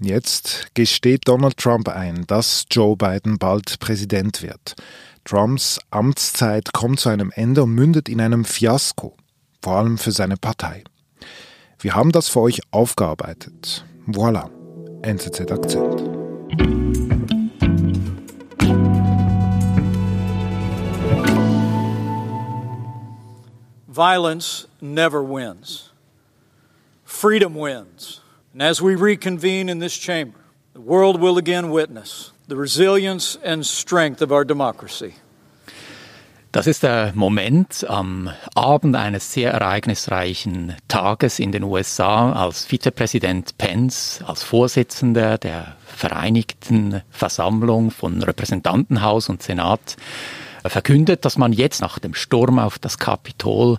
Jetzt gesteht Donald Trump ein, dass Joe Biden bald Präsident wird. Trumps Amtszeit kommt zu einem Ende und mündet in einem Fiasko, vor allem für seine Partei. Wir haben das für euch aufgearbeitet. Voilà, NZZ Akzent. Violence never wins. Freedom wins. And as we reconvene in this chamber, the world will again witness the resilience and strength of our democracy. Das ist der Moment am Abend eines sehr ereignisreichen Tages in den USA, als Vizepräsident Pence, als Vorsitzender der Vereinigten Versammlung von Repräsentantenhaus und Senat verkündet, dass man jetzt nach dem Sturm auf das Kapitol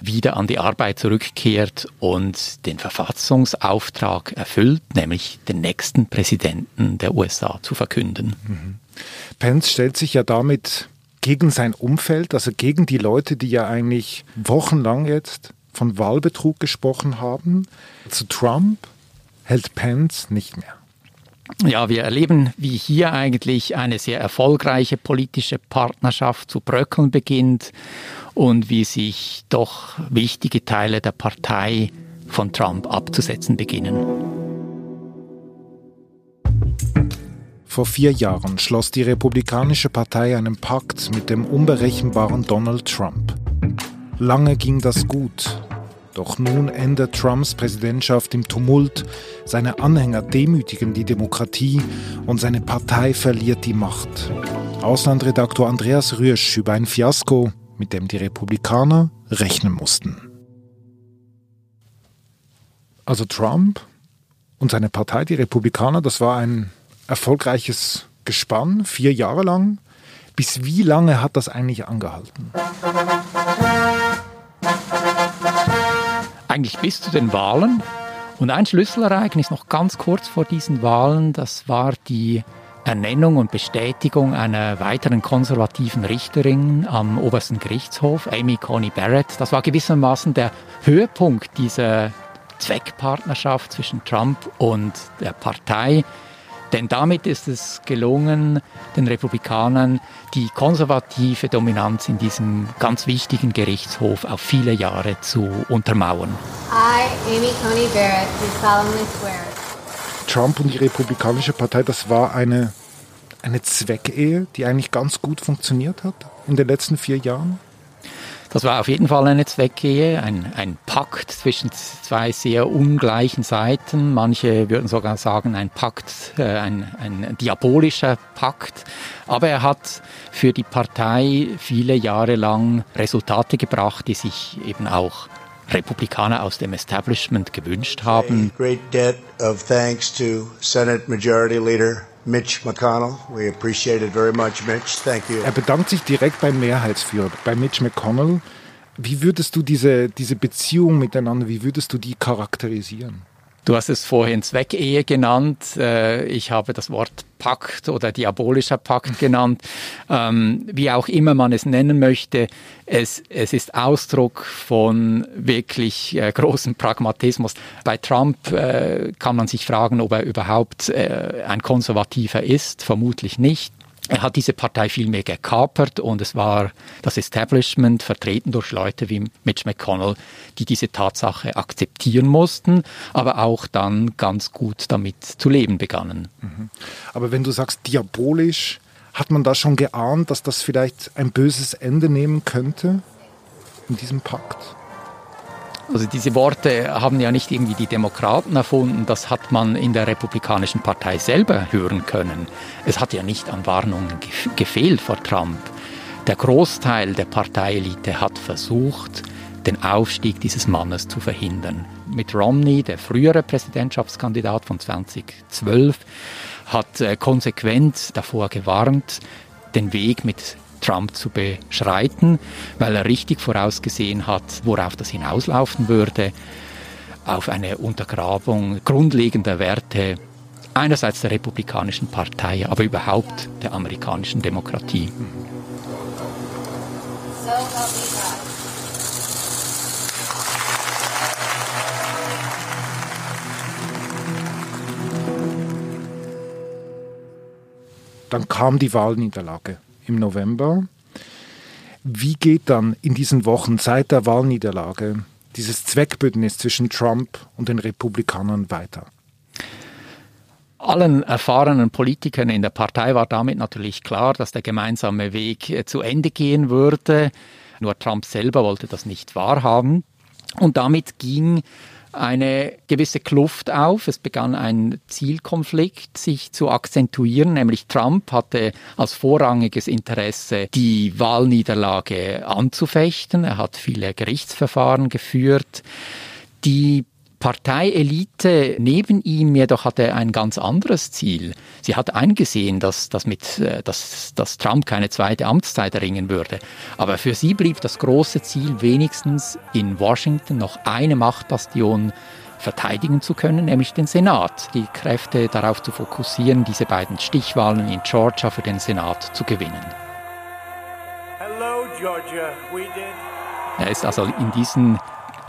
wieder an die Arbeit zurückkehrt und den Verfassungsauftrag erfüllt, nämlich den nächsten Präsidenten der USA zu verkünden. Mhm. Pence stellt sich ja damit gegen sein Umfeld, also gegen die Leute, die ja eigentlich wochenlang jetzt von Wahlbetrug gesprochen haben. Zu Trump hält Pence nicht mehr. Ja, wir erleben, wie hier eigentlich eine sehr erfolgreiche politische Partnerschaft zu bröckeln beginnt und wie sich doch wichtige Teile der Partei von Trump abzusetzen beginnen. Vor vier Jahren schloss die Republikanische Partei einen Pakt mit dem unberechenbaren Donald Trump. Lange ging das gut, doch nun endet Trumps Präsidentschaft im Tumult, seine Anhänger demütigen die Demokratie und seine Partei verliert die Macht. Auslandredaktor Andreas Rüsch über ein Fiasko, mit dem die Republikaner rechnen mussten. Also Trump und seine Partei, die Republikaner, das war ein erfolgreiches Gespann, vier Jahre lang. Bis wie lange hat das eigentlich angehalten? Eigentlich bis zu den Wahlen. Und ein Schlüsselereignis noch ganz kurz vor diesen Wahlen, das war die Ernennung und Bestätigung einer weiteren konservativen Richterin am obersten Gerichtshof, Amy Coney Barrett. Das war gewissermaßen der Höhepunkt dieser Zweckpartnerschaft zwischen Trump und der Partei. Denn damit ist es gelungen, den Republikanern die konservative Dominanz in diesem ganz wichtigen Gerichtshof auf viele Jahre zu untermauern. I, Amy Coney Barrett, do solemnly swear. Trump und die Republikanische Partei, das war eine, eine Zweckehe, die eigentlich ganz gut funktioniert hat in den letzten vier Jahren? Das war auf jeden Fall eine Zweckehe, ein, ein Pakt zwischen zwei sehr ungleichen Seiten. Manche würden sogar sagen, ein Pakt, äh, ein, ein diabolischer Pakt. Aber er hat für die Partei viele Jahre lang Resultate gebracht, die sich eben auch Republikaner aus dem Establishment gewünscht haben. A great debt of thanks to Senate Majority Leader Mitch McConnell. We appreciate it very much, Mitch. Thank you. Er bedankt sich direkt beim Mehrheitsführer, bei Mitch McConnell. Wie würdest du diese, diese Beziehung miteinander, wie würdest du die charakterisieren? Du hast es vorhin Zweckehe genannt. Äh, ich habe das Wort Pakt oder diabolischer Pakt genannt. Ähm, wie auch immer man es nennen möchte, es, es ist Ausdruck von wirklich äh, großem Pragmatismus. Bei Trump äh, kann man sich fragen, ob er überhaupt ein Konservativer ist. Vermutlich nicht. Er hat diese Partei vielmehr gekapert und es war das Establishment, vertreten durch Leute wie Mitch McConnell, die diese Tatsache akzeptieren mussten, aber auch dann ganz gut damit zu leben begannen. Mhm. Aber wenn du sagst diabolisch, hat man da schon geahnt, dass das vielleicht ein böses Ende nehmen könnte in diesem Pakt? Also diese Worte haben ja nicht irgendwie die Demokraten erfunden, das hat man in der Republikanischen Partei selber hören können. Es hat ja nicht an Warnungen gefehlt vor Trump. Der Großteil der Parteielite hat versucht, den Aufstieg dieses Mannes zu verhindern. Mit Romney, der frühere Präsidentschaftskandidat von 2012, hat äh, konsequent davor gewarnt, den Weg mit Trump zu beschreiten, weil er richtig vorausgesehen hat, worauf das hinauslaufen würde, auf eine Untergrabung grundlegender Werte einerseits der Republikanischen Partei, aber überhaupt der amerikanischen Demokratie. Dann kam die Wahlniederlage im November. Wie geht dann in diesen Wochen seit der Wahlniederlage dieses Zweckbündnis zwischen Trump und den Republikanern weiter? Allen erfahrenen Politikern in der Partei war damit natürlich klar, dass der gemeinsame Weg äh, zu Ende gehen würde. Nur Trump selber wollte das nicht wahrhaben. Und damit ging eine gewisse Kluft auf. Es begann ein Zielkonflikt sich zu akzentuieren, nämlich Trump hatte als vorrangiges Interesse, die Wahlniederlage anzufechten. Er hat viele Gerichtsverfahren geführt. Die Parteielite neben ihm jedoch hatte ein ganz anderes Ziel. Sie hat eingesehen, dass, dass, mit, äh, dass, dass Trump keine zweite Amtszeit erringen würde. Aber für sie blieb das große Ziel, wenigstens in Washington noch eine Machtbastion verteidigen zu können, nämlich den Senat. Die Kräfte darauf zu fokussieren, diese beiden Stichwahlen in Georgia für den Senat zu gewinnen. Hello, Georgia. We did. Er ist also in diesen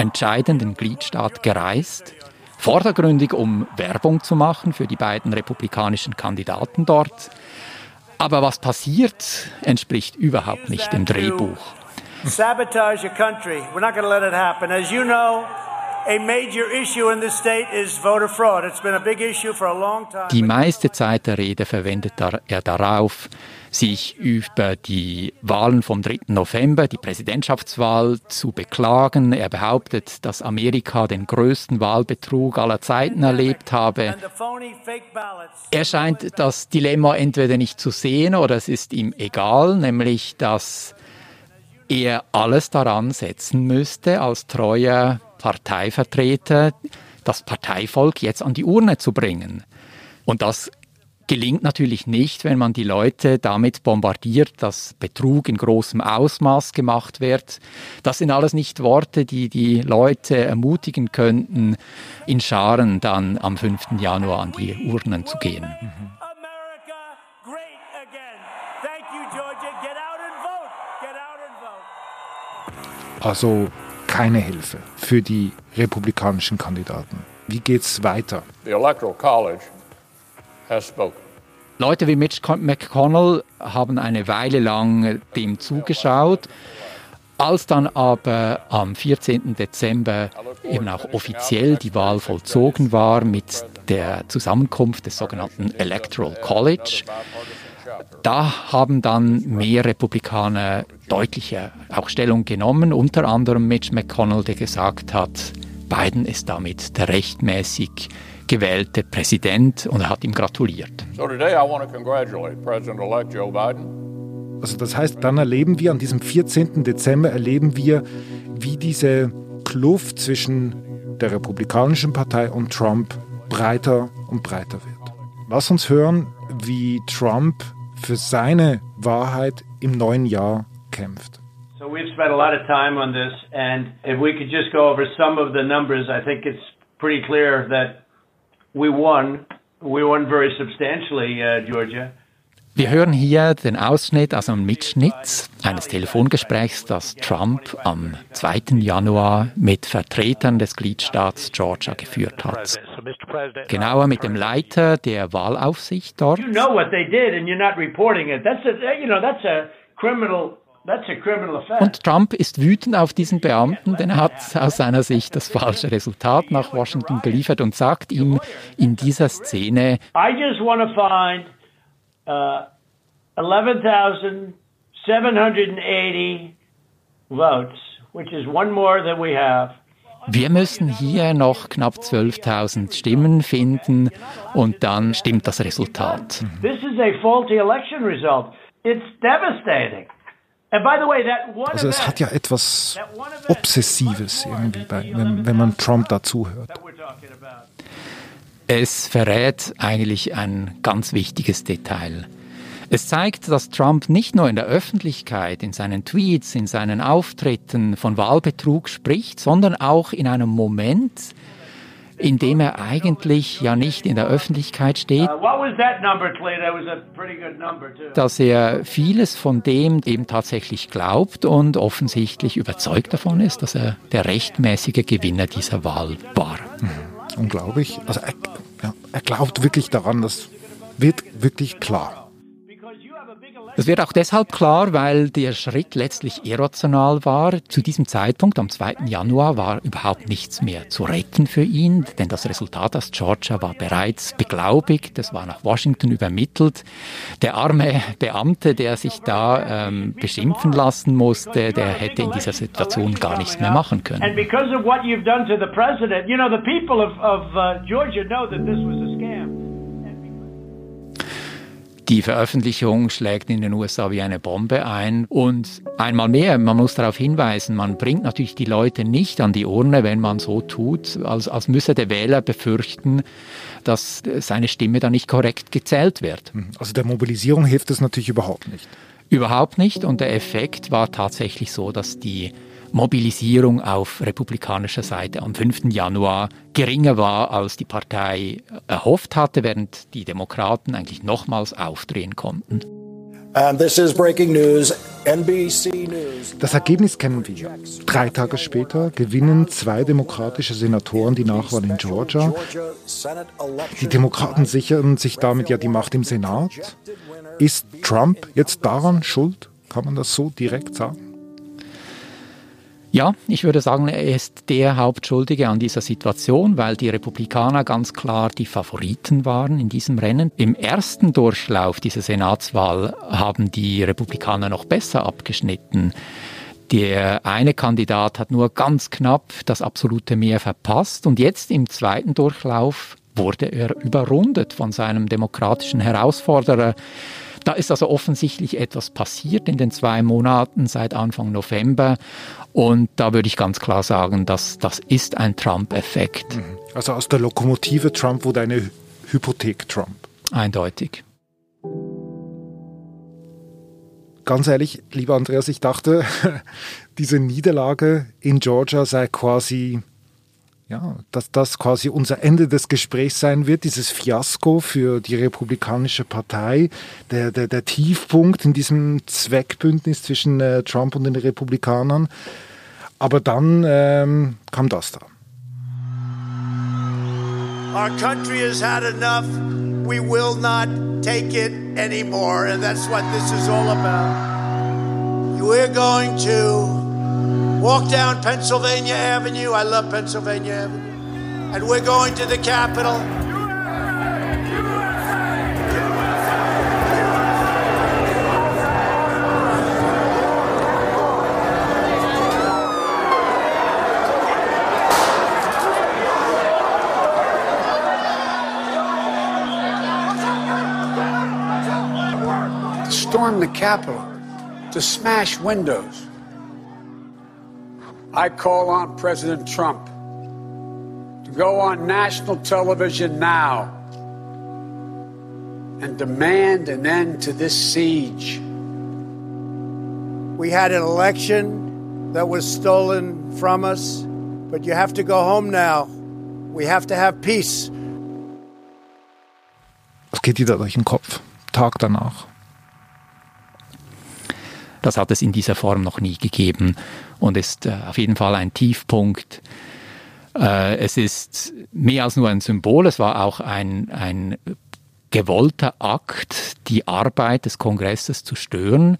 entscheidenden Gliedstaat gereist, vordergründig um Werbung zu machen für die beiden republikanischen Kandidaten dort. Aber was passiert, entspricht überhaupt nicht dem Drehbuch. Sabotage your country. We're not going to let it happen. As you know, die meiste Zeit der Rede verwendet er darauf, sich über die Wahlen vom 3. November, die Präsidentschaftswahl, zu beklagen. Er behauptet, dass Amerika den größten Wahlbetrug aller Zeiten erlebt habe. Er scheint das Dilemma entweder nicht zu sehen oder es ist ihm egal, nämlich dass er alles daran setzen müsste, als treuer Parteivertreter das Parteivolk jetzt an die Urne zu bringen. Und das gelingt natürlich nicht, wenn man die Leute damit bombardiert, dass Betrug in großem Ausmaß gemacht wird. Das sind alles nicht Worte, die die Leute ermutigen könnten, in Scharen dann am 5. Januar an die Urnen zu gehen. Also keine Hilfe für die republikanischen Kandidaten. Wie geht es weiter? The Electoral College. Leute wie Mitch McConnell haben eine Weile lang dem zugeschaut. Als dann aber am 14. Dezember eben auch offiziell die Wahl vollzogen war mit der Zusammenkunft des sogenannten Electoral College, da haben dann mehr Republikaner deutlicher auch Stellung genommen, unter anderem Mitch McConnell, der gesagt hat, Biden ist damit der rechtmäßig gewählte Präsident und er hat ihm gratuliert. So today I want to congratulate President-elect Joe Biden. Also das heißt, dann erleben wir an diesem 14. Dezember erleben wir, wie diese Kluft zwischen der Republikanischen Partei und Trump breiter und breiter wird. Lass uns hören, wie Trump für seine Wahrheit im neuen Jahr kämpft. We've spent a lot of time on this and if we could just go over some of the numbers, I think it's pretty clear that we won. We won very substantially, uh, Georgia. Wir hören hier den Ausschnitt aus einem Mitschnitt eines Telefongesprächs, das Trump am 2. Januar mit Vertretern des Gliedstaats Georgia geführt hat. Genauer mit dem Leiter der Wahlaufsicht dort. Und Trump ist wütend auf diesen Beamten, denn er hat aus seiner Sicht das falsche Resultat nach Washington geliefert und sagt ihm in dieser Szene, I just want to find uh, 11,780 votes, which is one more than we have. Wir müssen hier noch knapp 12.000 Stimmen finden und dann stimmt das Resultat. This is a faulty election result. It's devastating. Also es hat ja etwas Obsessives irgendwie, bei, wenn, wenn man Trump dazuhört. Es verrät eigentlich ein ganz wichtiges Detail. Es zeigt, dass Trump nicht nur in der Öffentlichkeit, in seinen Tweets, in seinen Auftritten von Wahlbetrug spricht, sondern auch in einem Moment, in dem er eigentlich ja nicht in der Öffentlichkeit steht, uh, dass er vieles von dem eben tatsächlich glaubt und offensichtlich überzeugt davon ist, dass er der rechtmäßige Gewinner dieser Wahl war. Mhm. Unglaublich. Also er, ja, er glaubt wirklich daran, das wird wirklich klar. Das wird auch deshalb klar, weil der Schritt letztlich irrational war. Zu diesem Zeitpunkt, am 2. Januar, war überhaupt nichts mehr zu retten für ihn, denn das Resultat aus Georgia war bereits beglaubigt, das war nach Washington übermittelt. Der arme Beamte, der sich da ähm, beschimpfen lassen musste, der hätte in dieser Situation gar nichts mehr machen können. And because of what you've done to the president, you know, uh, Georgia know that this was a scam. Die Veröffentlichung schlägt in den USA wie eine Bombe ein. Und einmal mehr, man muss darauf hinweisen, man bringt natürlich die Leute nicht an die Urne, wenn man so tut, als, als müsse der Wähler befürchten, dass seine Stimme dann nicht korrekt gezählt wird. Mhm. Also der Mobilisierung hilft es natürlich überhaupt nicht. Überhaupt nicht. Und der Effekt war tatsächlich so, dass die Mobilisierung auf republikanischer Seite am 5. Januar geringer war, als die Partei erhofft hatte, während die Demokraten eigentlich nochmals aufdrehen konnten. Das Ergebnis kennen wir. Drei Tage später gewinnen zwei demokratische Senatoren die Nachwahl in Georgia. Die Demokraten sichern sich damit ja die Macht im Senat. Ist Trump jetzt daran schuld? Kann man das so direkt sagen? Ja, ich würde sagen, er ist der Hauptschuldige an dieser Situation, weil die Republikaner ganz klar die Favoriten waren in diesem Rennen. Im ersten Durchlauf dieser Senatswahl haben die Republikaner noch besser abgeschnitten. Der eine Kandidat hat nur ganz knapp das absolute Mehr verpasst und jetzt im zweiten Durchlauf wurde er überrundet von seinem demokratischen Herausforderer. Da ist also offensichtlich etwas passiert in den zwei Monaten seit Anfang November. Und da würde ich ganz klar sagen, dass das ist ein Trump-Effekt. Mhm. Also aus der Lokomotive Trump wurde eine Hypothek Trump. Eindeutig. Ganz ehrlich, lieber Andreas, ich dachte, diese Niederlage in Georgia sei quasi ja, dass das quasi unser Ende des Gesprächs sein wird, dieses Fiasko für die Republikanische Partei, der, der, der Tiefpunkt in diesem Zweckbündnis zwischen äh, Trump und den Republikanern. Aber dann ähm, kam das da. Our country has had enough. We will not take it anymore. And that's what this is all about. We're going to Walk down Pennsylvania Avenue. I love Pennsylvania Avenue. And we're going to the Capitol. storm the Capitol, to smash windows, I call on President Trump to go on national television now and demand an end to this siege. We had an election that was stolen from us, but you have to go home now. We have to have peace. Was geht dir da durch den Kopf? Tag danach. Das hat es in dieser Form noch nie gegeben und ist äh, auf jeden Fall ein Tiefpunkt. Äh, es ist mehr als nur ein Symbol, es war auch ein, ein gewollter Akt, die Arbeit des Kongresses zu stören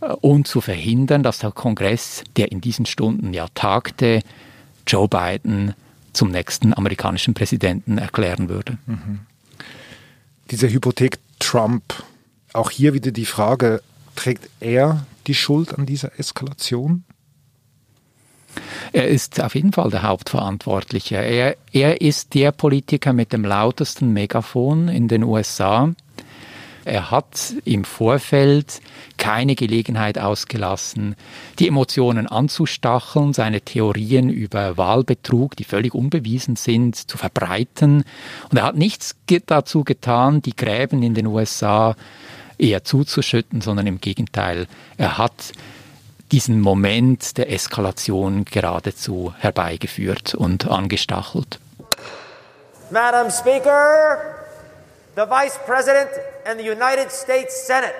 äh, und zu verhindern, dass der Kongress, der in diesen Stunden ja tagte, Joe Biden zum nächsten amerikanischen Präsidenten erklären würde. Mhm. Diese Hypothek Trump, auch hier wieder die Frage, trägt er die Schuld an dieser Eskalation? Er ist auf jeden Fall der Hauptverantwortliche. Er, er ist der Politiker mit dem lautesten Megafon in den USA. Er hat im Vorfeld keine Gelegenheit ausgelassen, die Emotionen anzustacheln, seine Theorien über Wahlbetrug, die völlig unbewiesen sind, zu verbreiten. Und er hat nichts dazu getan, die Gräben in den USA eher zuzuschütten, sondern im Gegenteil, er hat diesen Moment der Eskalation geradezu herbeigeführt und angestachelt. Madam Speaker, the Vice President and the United States Senate.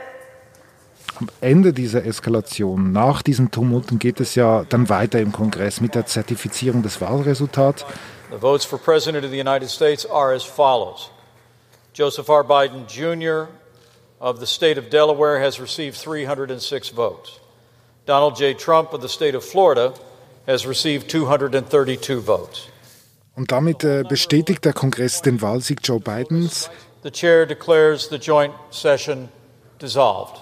Am Ende dieser Eskalation, nach diesen Tumulten, geht es ja dann weiter im Kongress mit der Zertifizierung des Wahlresultats. The votes for President of the United States are as follows. Joseph R. Biden Jr. of the state of Delaware has received 306 votes. Donald J. Trump of the state of Florida has received 232 votes. Und damit äh, bestätigt der Kongress den Wahlsieg Joe Bidens. The chair declares the joint session dissolved.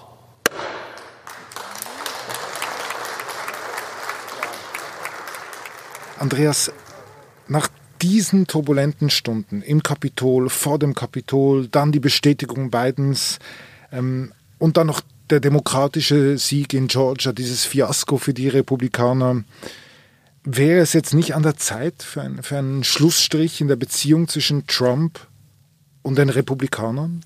Andreas, nach diesen turbulenten Stunden im Kapitol, vor dem Kapitol, dann die Bestätigung Bidens ähm, und dann noch der demokratische Sieg in Georgia, dieses Fiasko für die Republikaner. Wäre es jetzt nicht an der Zeit für, ein, für einen Schlussstrich in der Beziehung zwischen Trump und den Republikanern?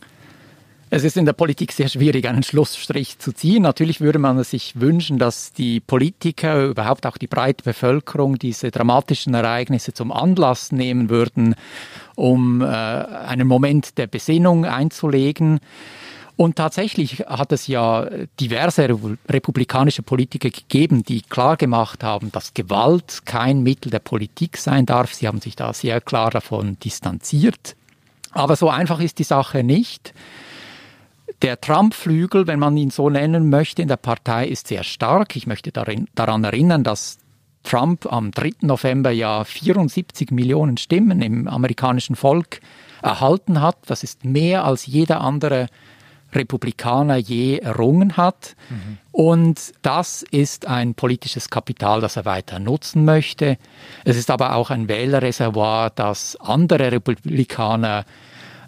Es ist in der Politik sehr schwierig, einen Schlussstrich zu ziehen. Natürlich würde man sich wünschen, dass die Politiker, überhaupt auch die breite Bevölkerung, diese dramatischen Ereignisse zum Anlass nehmen würden, um äh, einen Moment der Besinnung einzulegen. Und tatsächlich hat es ja diverse republikanische Politiker gegeben, die klar gemacht haben, dass Gewalt kein Mittel der Politik sein darf. Sie haben sich da sehr klar davon distanziert. Aber so einfach ist die Sache nicht. Der Trump-Flügel, wenn man ihn so nennen möchte, in der Partei ist sehr stark. Ich möchte darin, daran erinnern, dass Trump am 3. November ja 74 Millionen Stimmen im amerikanischen Volk erhalten hat. Das ist mehr als jeder andere Republikaner je errungen hat. Mhm. Und das ist ein politisches Kapital, das er weiter nutzen möchte. Es ist aber auch ein Wählerreservoir, das andere Republikaner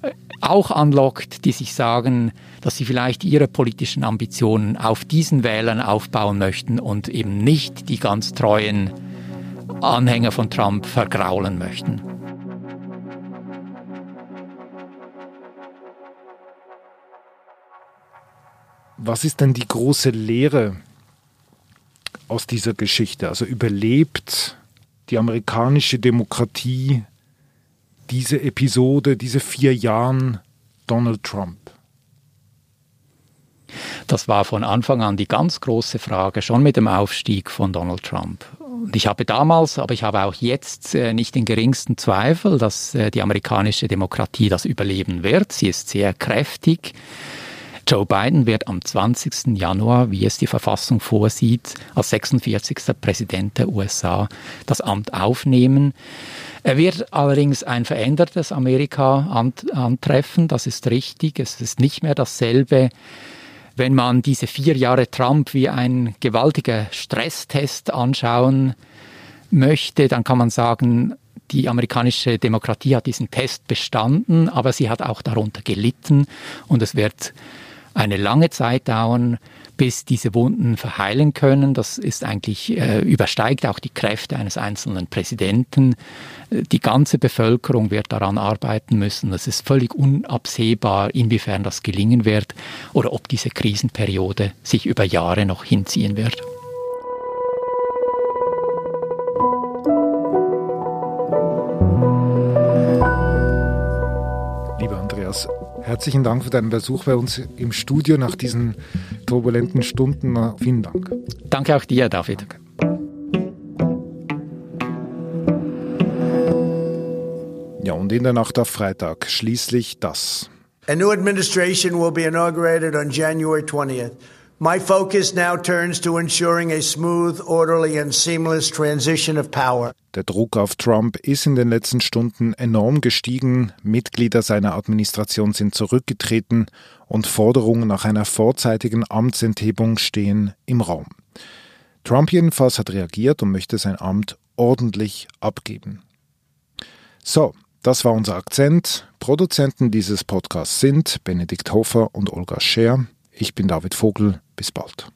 äh, auch anlockt, die sich sagen, dass sie vielleicht ihre politischen Ambitionen auf diesen Wählern aufbauen möchten und eben nicht die ganz treuen Anhänger von Trump vergraulen möchten. Was ist denn die große Lehre aus dieser Geschichte? Also überlebt die amerikanische Demokratie diese Episode, diese vier Jahren Donald Trump? Das war von Anfang an die ganz große Frage, schon mit dem Aufstieg von Donald Trump. Und ich habe damals, aber ich habe auch jetzt äh, nicht den geringsten Zweifel, dass äh, die amerikanische Demokratie das überleben wird. Sie ist sehr kräftig. Joe Biden wird am 20. Januar, wie es die Verfassung vorsieht, als 46. Präsident der USA das Amt aufnehmen. Er wird allerdings ein verändertes Amerika antreffen, das ist richtig. Es ist nicht mehr dasselbe. Wenn man diese vier Jahre Trump wie ein gewaltiger Stresstest anschauen möchte, dann kann man sagen, die amerikanische Demokratie hat diesen Test bestanden, aber sie hat auch darunter gelitten und es wird eine lange Zeit dauern, bis diese Wunden verheilen können. Das ist eigentlich, äh, übersteigt auch die Kräfte eines einzelnen Präsidenten. Die ganze Bevölkerung wird daran arbeiten müssen. Es ist völlig unabsehbar, inwiefern das gelingen wird oder ob diese Krisenperiode sich über Jahre noch hinziehen wird. Herzlichen Dank für deinen Besuch bei uns im Studio nach diesen turbulenten Stunden. Vielen Dank. Danke auch dir, David. Danke. Ja, und in der Nacht auf Freitag schließlich das. A new administration will be inaugurated on January 20th. My focus now turns to ensuring a smooth, orderly and seamless transition of power. Der Druck auf Trump ist in den letzten Stunden enorm gestiegen. Mitglieder seiner Administration sind zurückgetreten und Forderungen nach einer vorzeitigen Amtsenthebung stehen im Raum. Trump jedenfalls hat reagiert und möchte sein Amt ordentlich abgeben. So, das war unser Akzent. Produzenten dieses Podcasts sind Benedikt Hofer und Olga Scher. Ich bin David Vogel. Bis bald.